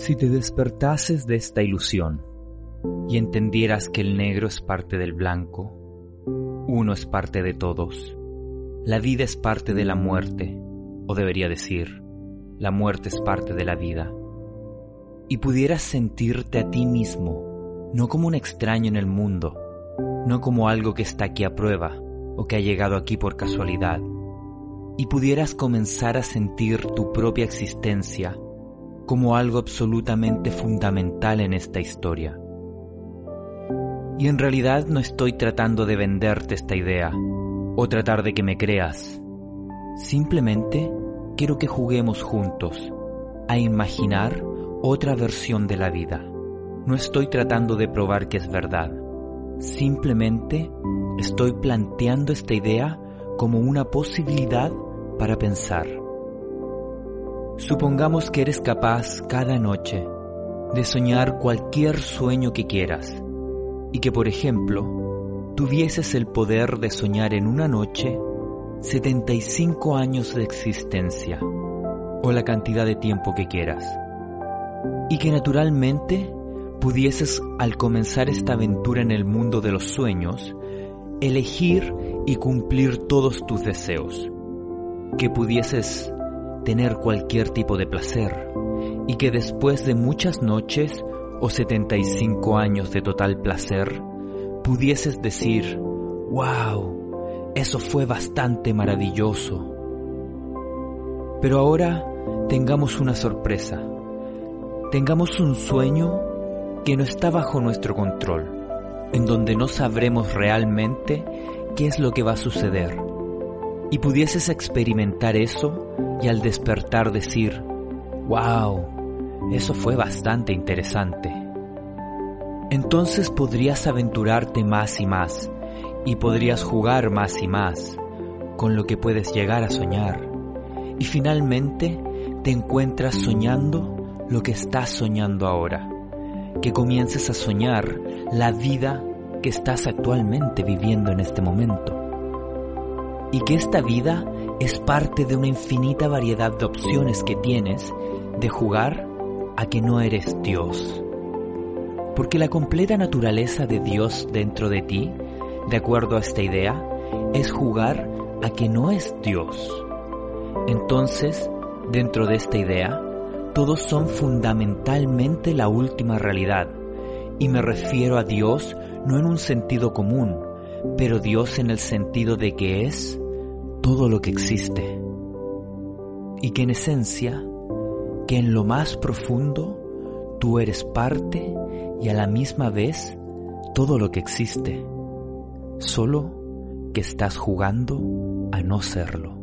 Si te despertases de esta ilusión y entendieras que el negro es parte del blanco, uno es parte de todos, la vida es parte de la muerte, o debería decir, la muerte es parte de la vida, y pudieras sentirte a ti mismo, no como un extraño en el mundo, no como algo que está aquí a prueba o que ha llegado aquí por casualidad, y pudieras comenzar a sentir tu propia existencia como algo absolutamente fundamental en esta historia. Y en realidad no estoy tratando de venderte esta idea o tratar de que me creas. Simplemente quiero que juguemos juntos a imaginar otra versión de la vida. No estoy tratando de probar que es verdad. Simplemente estoy planteando esta idea como una posibilidad para pensar. Supongamos que eres capaz cada noche de soñar cualquier sueño que quieras y que, por ejemplo, tuvieses el poder de soñar en una noche 75 años de existencia o la cantidad de tiempo que quieras y que naturalmente pudieses al comenzar esta aventura en el mundo de los sueños elegir y cumplir todos tus deseos, que pudieses tener cualquier tipo de placer y que después de muchas noches o 75 años de total placer pudieses decir, wow, eso fue bastante maravilloso. Pero ahora tengamos una sorpresa, tengamos un sueño que no está bajo nuestro control, en donde no sabremos realmente qué es lo que va a suceder, y pudieses experimentar eso y al despertar decir, wow, eso fue bastante interesante. Entonces podrías aventurarte más y más y podrías jugar más y más con lo que puedes llegar a soñar. Y finalmente te encuentras soñando lo que estás soñando ahora. Que comiences a soñar la vida que estás actualmente viviendo en este momento. Y que esta vida es parte de una infinita variedad de opciones que tienes de jugar a que no eres Dios. Porque la completa naturaleza de Dios dentro de ti, de acuerdo a esta idea, es jugar a que no es Dios. Entonces, dentro de esta idea, todos son fundamentalmente la última realidad. Y me refiero a Dios no en un sentido común, pero Dios en el sentido de que es todo lo que existe. Y que en esencia, que en lo más profundo, tú eres parte y a la misma vez todo lo que existe. Solo que estás jugando a no serlo.